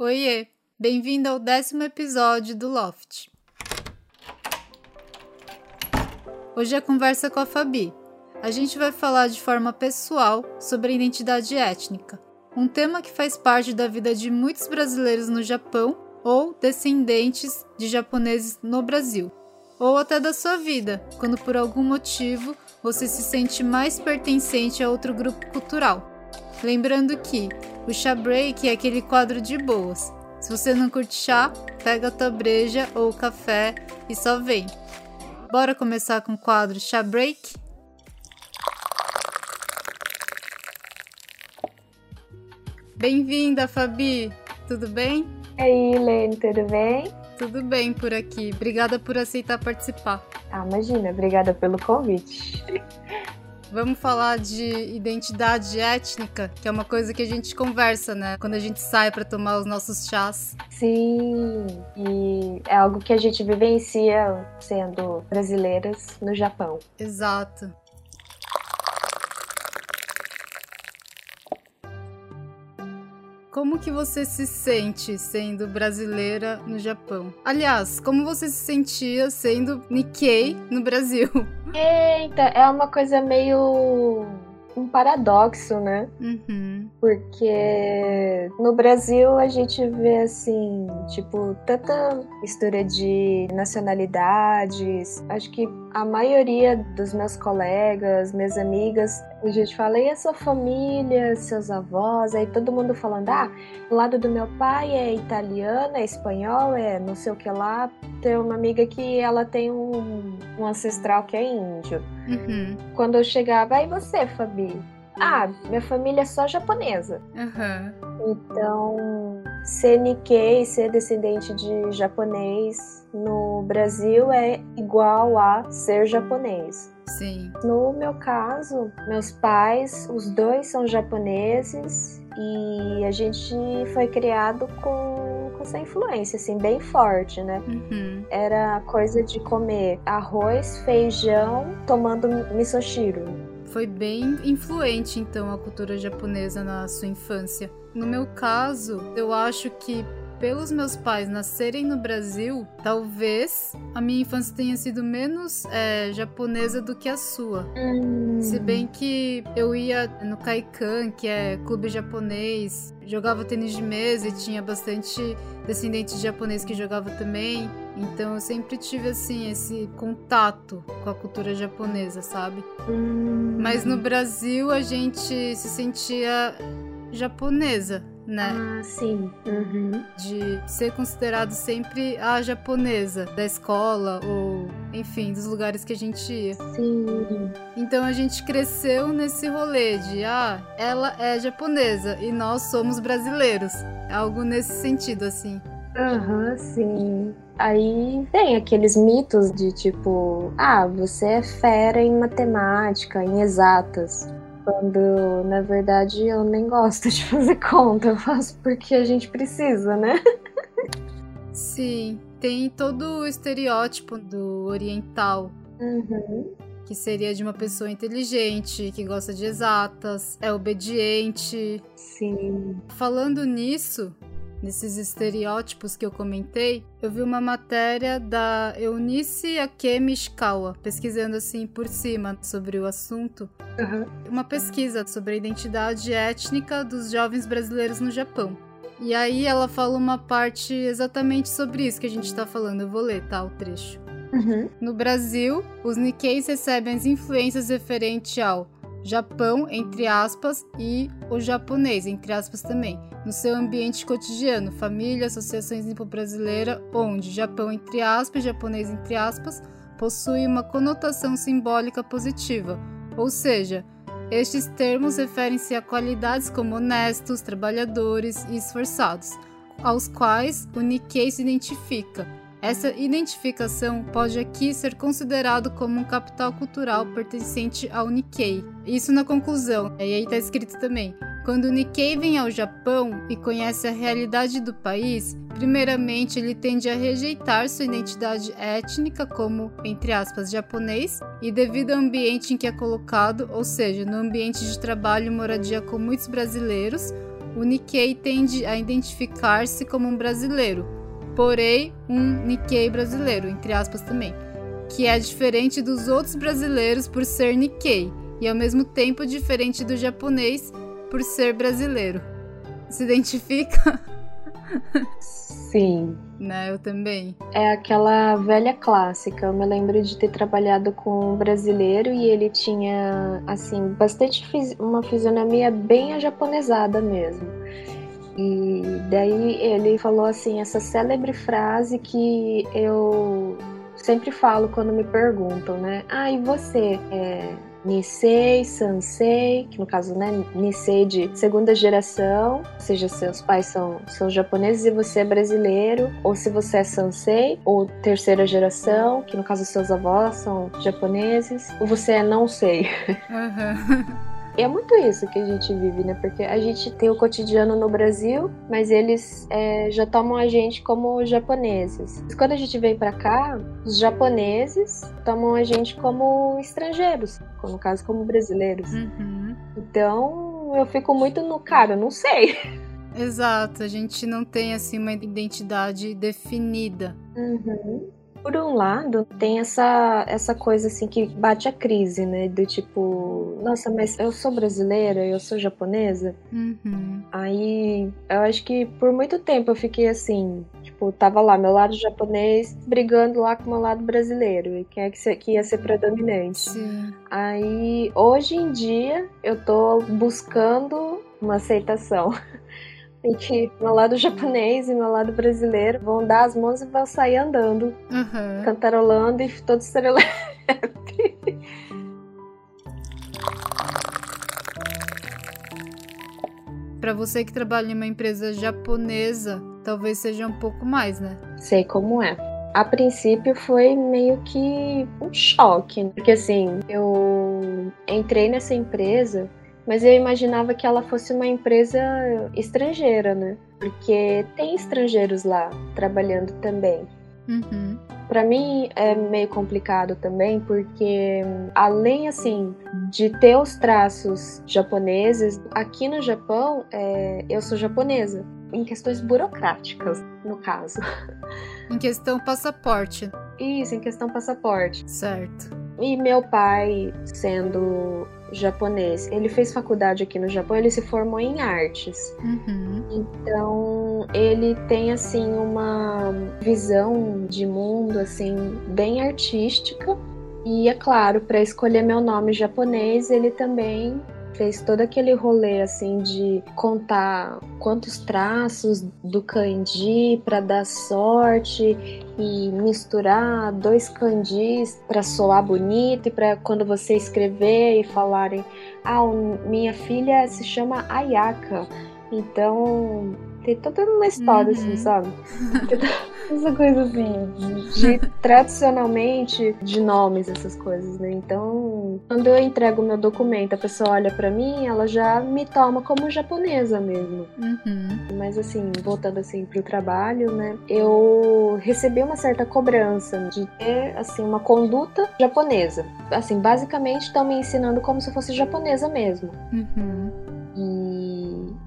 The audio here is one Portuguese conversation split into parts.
Oiê, bem-vindo ao décimo episódio do Loft. Hoje é conversa com a Fabi. A gente vai falar de forma pessoal sobre identidade étnica, um tema que faz parte da vida de muitos brasileiros no Japão ou descendentes de japoneses no Brasil, ou até da sua vida, quando por algum motivo você se sente mais pertencente a outro grupo cultural. Lembrando que o chá break é aquele quadro de boas. Se você não curte chá, pega a tua breja ou café e só vem. Bora começar com o quadro chá break? Bem-vinda, Fabi! Tudo bem? E aí, Lene, tudo bem? Tudo bem por aqui. Obrigada por aceitar participar. Ah, imagina, obrigada pelo convite. Vamos falar de identidade étnica, que é uma coisa que a gente conversa, né? Quando a gente sai para tomar os nossos chás. Sim, e é algo que a gente vivencia sendo brasileiras no Japão. Exato. Como que você se sente sendo brasileira no Japão? Aliás, como você se sentia sendo Nikkei no Brasil? Eita, é uma coisa meio um paradoxo, né? Uhum. Porque no Brasil a gente vê assim, tipo, tanta mistura de nacionalidades. Acho que a maioria dos meus colegas, minhas amigas, a gente fala, e a sua família, seus avós? Aí todo mundo falando, ah, o lado do meu pai é italiano, é espanhol, é não sei o que lá. Tem uma amiga que ela tem um, um ancestral que é índio. Uhum. Quando eu chegava, e você, Fabi? Ah, minha família é só japonesa. Uhum. Então, ser Nikkei, ser descendente de japonês no Brasil é igual a ser japonês. Sim. No meu caso, meus pais, os dois são japoneses e a gente foi criado com, com essa influência, assim, bem forte, né? Uhum. Era coisa de comer arroz, feijão, tomando misoshiro. Foi bem influente, então, a cultura japonesa na sua infância. No meu caso, eu acho que pelos meus pais nascerem no Brasil, talvez a minha infância tenha sido menos é, japonesa do que a sua. Hum. Se bem que eu ia no Kaikan, que é clube japonês, jogava tênis de mesa e tinha bastante descendente de japonês que jogava também. Então eu sempre tive assim esse contato com a cultura japonesa, sabe? Hum. Mas no Brasil a gente se sentia japonesa, né? Ah, sim. Uhum. De ser considerado sempre a japonesa da escola ou, enfim, dos lugares que a gente ia. Sim. Então a gente cresceu nesse rolê de, ah, ela é japonesa e nós somos brasileiros. Algo nesse sentido, assim. Aham, sim. Aí tem aqueles mitos de tipo, ah, você é fera em matemática, em exatas. Quando, na verdade, eu nem gosto de fazer conta, eu faço porque a gente precisa, né? Sim, tem todo o estereótipo do oriental, Uhum. que seria de uma pessoa inteligente, que gosta de exatas, é obediente. Sim. Falando nisso, nesses estereótipos que eu comentei, eu vi uma matéria da Eunice Akemi Ishikawa, pesquisando assim por cima sobre o assunto. Uhum. Uma pesquisa sobre a identidade étnica dos jovens brasileiros no Japão. E aí ela fala uma parte exatamente sobre isso que a gente tá falando. Eu vou ler, tá? O trecho. Uhum. No Brasil, os Nikkeis recebem as influências referentes ao Japão, entre aspas, e o japonês, entre aspas também, no seu ambiente cotidiano, família, associações nipo-brasileira, onde Japão, entre aspas, japonês, entre aspas, possui uma conotação simbólica positiva, ou seja, estes termos referem-se a qualidades como honestos, trabalhadores e esforçados, aos quais o Nikkei se identifica. Essa identificação pode aqui ser considerado como um capital cultural pertencente ao Nikkei. Isso na conclusão, e aí está escrito também. Quando o Nikkei vem ao Japão e conhece a realidade do país, primeiramente ele tende a rejeitar sua identidade étnica como, entre aspas, japonês, e devido ao ambiente em que é colocado, ou seja, no ambiente de trabalho e moradia com muitos brasileiros, o Nikkei tende a identificar-se como um brasileiro, porém um Nikkei brasileiro, entre aspas também, que é diferente dos outros brasileiros por ser Nikkei e ao mesmo tempo diferente do japonês por ser brasileiro. Se identifica? Sim. Né, eu também. É aquela velha clássica. Eu me lembro de ter trabalhado com um brasileiro e ele tinha, assim, bastante uma fisionomia bem ajaponesada mesmo. E daí ele falou assim, essa célebre frase que eu sempre falo quando me perguntam, né? Ah, e você? É, Nisei, Sansei, que no caso, né, Nisei de segunda geração, ou seja, seus pais são, são japoneses e você é brasileiro, ou se você é Sansei, ou terceira geração, que no caso seus avós são japoneses, ou você é não sei. Uhum. E é muito isso que a gente vive, né? Porque a gente tem o cotidiano no Brasil, mas eles é, já tomam a gente como japoneses. Quando a gente vem para cá, os japoneses tomam a gente como estrangeiros, no caso, como brasileiros. Uhum. Então, eu fico muito no cara, não sei. Exato, a gente não tem assim uma identidade definida. Uhum. Por um lado, tem essa, essa coisa assim que bate a crise, né? Do tipo, nossa, mas eu sou brasileira, eu sou japonesa. Uhum. Aí eu acho que por muito tempo eu fiquei assim, tipo, tava lá, meu lado japonês brigando lá com o meu lado brasileiro. E quem é que, que ia ser predominante? Sim. Aí, hoje em dia, eu tô buscando uma aceitação. em que meu lado japonês e meu lado brasileiro vão dar as mãos e vão sair andando, uhum. cantarolando e todo serelepe. Para você que trabalha em uma empresa japonesa, talvez seja um pouco mais, né? Sei como é. A princípio foi meio que um choque, porque assim, eu entrei nessa empresa mas eu imaginava que ela fosse uma empresa estrangeira, né? Porque tem estrangeiros lá trabalhando também. Uhum. Para mim é meio complicado também, porque além assim de ter os traços japoneses, aqui no Japão é, eu sou japonesa em questões burocráticas, no caso. Em questão passaporte. Isso, em questão passaporte. Certo. E meu pai, sendo japonês. Ele fez faculdade aqui no Japão, ele se formou em artes. Uhum. Então, ele tem assim uma visão de mundo assim bem artística. E é claro, para escolher meu nome japonês, ele também fez todo aquele rolê assim de contar quantos traços do kanji para dar sorte e misturar dois kanjis para soar bonito e para quando você escrever e falarem ah, minha filha se chama Ayaka. Então, tem toda uma história, assim, uhum. assim, sabe? Essa coisa assim, de, de tradicionalmente de nomes, essas coisas, né? Então, quando eu entrego o meu documento, a pessoa olha para mim, ela já me toma como japonesa mesmo. Uhum. Mas assim, voltando assim pro trabalho, né? Eu recebi uma certa cobrança de ter assim uma conduta japonesa. Assim, basicamente estão me ensinando como se eu fosse japonesa mesmo. Uhum.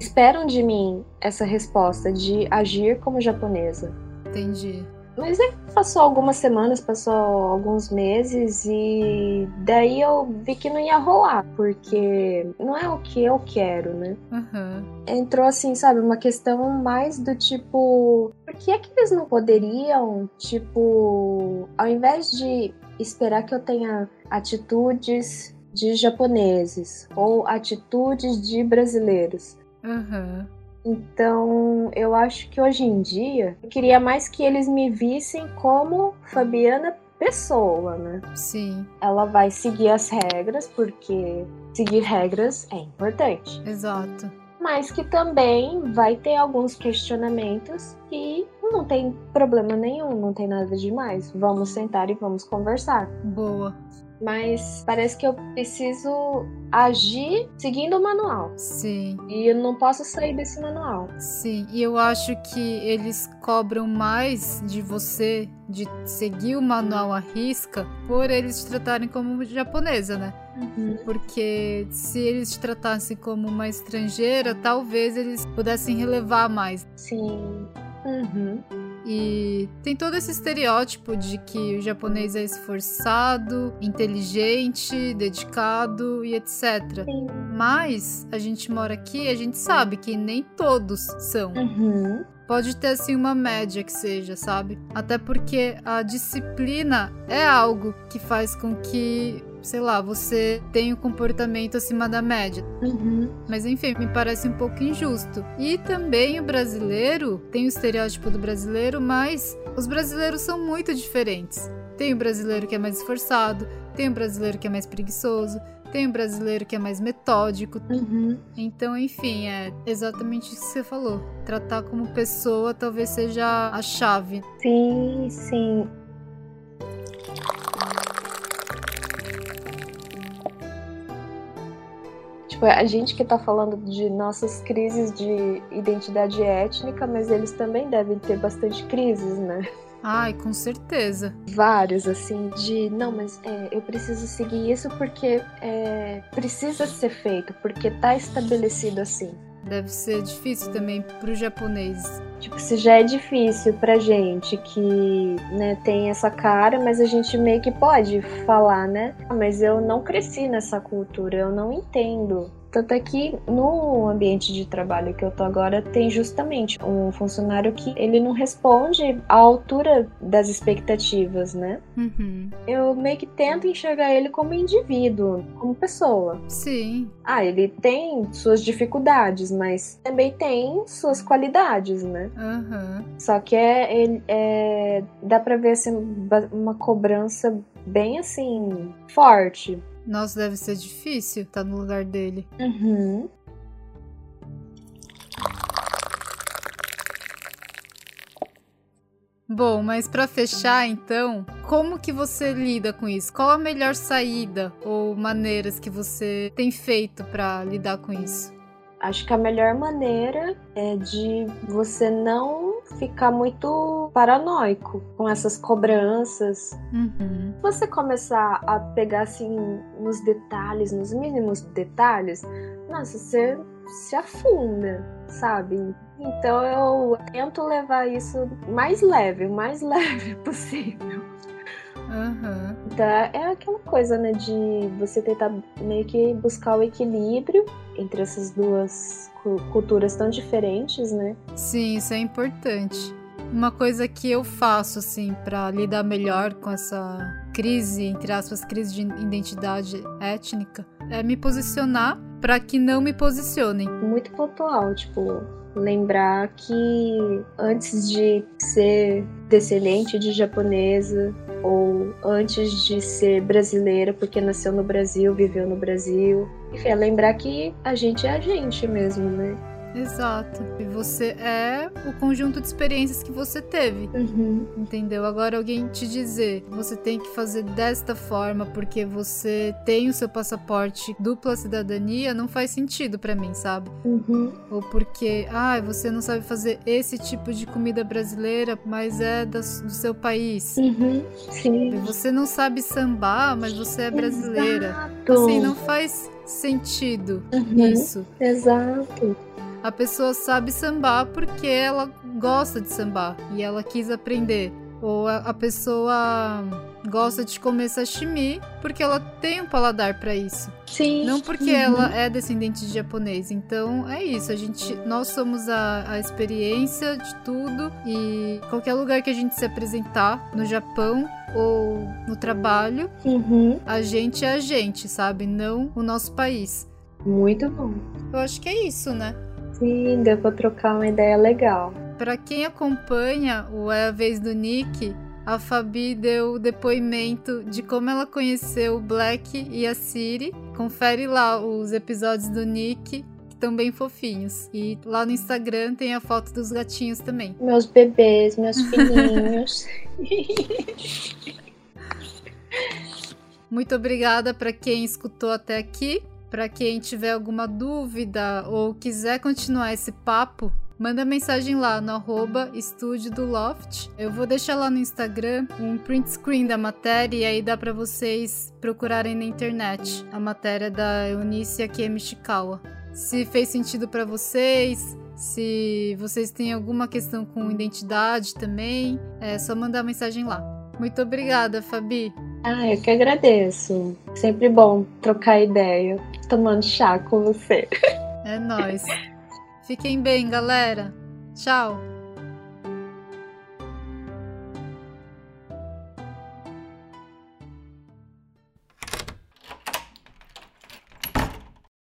Esperam de mim essa resposta de agir como japonesa. Entendi. Mas aí passou algumas semanas, passou alguns meses e daí eu vi que não ia rolar, porque não é o que eu quero, né? Uhum. Entrou assim, sabe, uma questão mais do tipo, por que é que eles não poderiam, tipo, ao invés de esperar que eu tenha atitudes de japoneses ou atitudes de brasileiros? Uhum. Então, eu acho que hoje em dia, eu queria mais que eles me vissem como Fabiana pessoa, né? Sim. Ela vai seguir as regras, porque seguir regras é importante. Exato. Mas que também vai ter alguns questionamentos e não tem problema nenhum, não tem nada demais. Vamos sentar e vamos conversar. Boa mas parece que eu preciso agir seguindo o manual. Sim. E eu não posso sair desse manual. Sim, e eu acho que eles cobram mais de você de seguir o manual à risca por eles te tratarem como japonesa, né? Uhum. Porque se eles te tratassem como uma estrangeira, talvez eles pudessem relevar mais. Sim. Uhum. E tem todo esse estereótipo de que o japonês é esforçado, inteligente, dedicado e etc. Sim. Mas a gente mora aqui e a gente sabe que nem todos são. Uhum. Pode ter assim uma média que seja, sabe? Até porque a disciplina é algo que faz com que sei lá, você tem um comportamento acima da média. Uhum. Mas enfim, me parece um pouco injusto. E também o brasileiro, tem o estereótipo do brasileiro, mas os brasileiros são muito diferentes. Tem o brasileiro que é mais esforçado, tem o brasileiro que é mais preguiçoso, tem o brasileiro que é mais metódico. Uhum. Então, enfim, é exatamente isso que você falou. Tratar como pessoa talvez seja a chave. Sim, sim. Tipo, a gente que tá falando de nossas crises de identidade étnica, mas eles também devem ter bastante crises, né? Ai, com certeza. Vários, assim, de não, mas é, eu preciso seguir isso porque é, precisa ser feito, porque tá estabelecido assim. Deve ser difícil também pro japonês. Tipo, se já é difícil pra gente que né, tem essa cara, mas a gente meio que pode falar, né? Mas eu não cresci nessa cultura, eu não entendo. Tanto é que no ambiente de trabalho que eu tô agora tem justamente um funcionário que ele não responde à altura das expectativas, né? Uhum. Eu meio que tento enxergar ele como indivíduo, como pessoa. Sim. Ah, ele tem suas dificuldades, mas também tem suas qualidades, né? Uhum. Só que é, ele- é dá pra ver assim, uma cobrança bem assim forte. Nossa, deve ser difícil estar no lugar dele. Uhum. Bom, mas pra fechar então, como que você lida com isso? Qual a melhor saída ou maneiras que você tem feito pra lidar com isso? Acho que a melhor maneira é de você não ficar muito paranoico com essas cobranças. Uhum. Você começar a pegar assim nos detalhes, nos mínimos detalhes, nossa, você se afunda, sabe? Então eu tento levar isso mais leve, o mais leve possível. Uhum. Então é aquela coisa, né, de você tentar meio que buscar o equilíbrio entre essas duas cu- culturas tão diferentes, né? Sim, isso é importante. Uma coisa que eu faço, assim, pra lidar melhor com essa crise, entre aspas, crise de identidade étnica, é me posicionar pra que não me posicionem. Muito pontual, tipo, lembrar que antes de ser descendente de japonesa ou antes de ser brasileira, porque nasceu no Brasil, viveu no Brasil, enfim, é lembrar que a gente é a gente mesmo, né? Exato. E você é o conjunto de experiências que você teve. Uhum. Entendeu? Agora alguém te dizer, você tem que fazer desta forma porque você tem o seu passaporte dupla cidadania, não faz sentido pra mim, sabe? Uhum. Ou porque, ah, você não sabe fazer esse tipo de comida brasileira, mas é da- do seu país. Uhum. Sim. Você não sabe sambar, mas você é brasileira. Exato. Assim, não faz sentido Uhum. isso. Exato. A pessoa sabe sambar porque ela gosta de sambar e ela quis aprender. Ou a, a pessoa gosta de comer sashimi porque ela tem um paladar pra isso. Sim. Não porque Uhum. ela é descendente de japonês. Então é isso. A gente, nós somos a, a experiência de tudo e qualquer lugar que a gente se apresentar no Japão ou no trabalho, Uhum. a gente é a gente, sabe? Não o nosso país. Muito bom. Eu acho que é isso, né? Sim, deu pra trocar uma ideia legal. Pra quem acompanha o É a Vez do Nick, a Fabi deu o depoimento de como ela conheceu o Black e a Siri. Confere lá os episódios do Nick, que estão bem fofinhos. E lá no Instagram tem a foto dos gatinhos também. Meus bebês, meus filhinhos. Muito obrigada para quem escutou até aqui. Para quem tiver alguma dúvida ou quiser continuar esse papo, manda mensagem lá no arroba estúdio do Loft. Eu vou deixar lá no Instagram um print screen da matéria e aí dá para vocês procurarem na internet a matéria da Eunice Akemi Shikawa. Se fez sentido para vocês, se vocês têm alguma questão com identidade também, é só mandar mensagem lá. Muito obrigada, Fabi. Ah, eu que agradeço. Sempre bom trocar ideia, tomando chá com você. É nóis. Fiquem bem, galera. Tchau.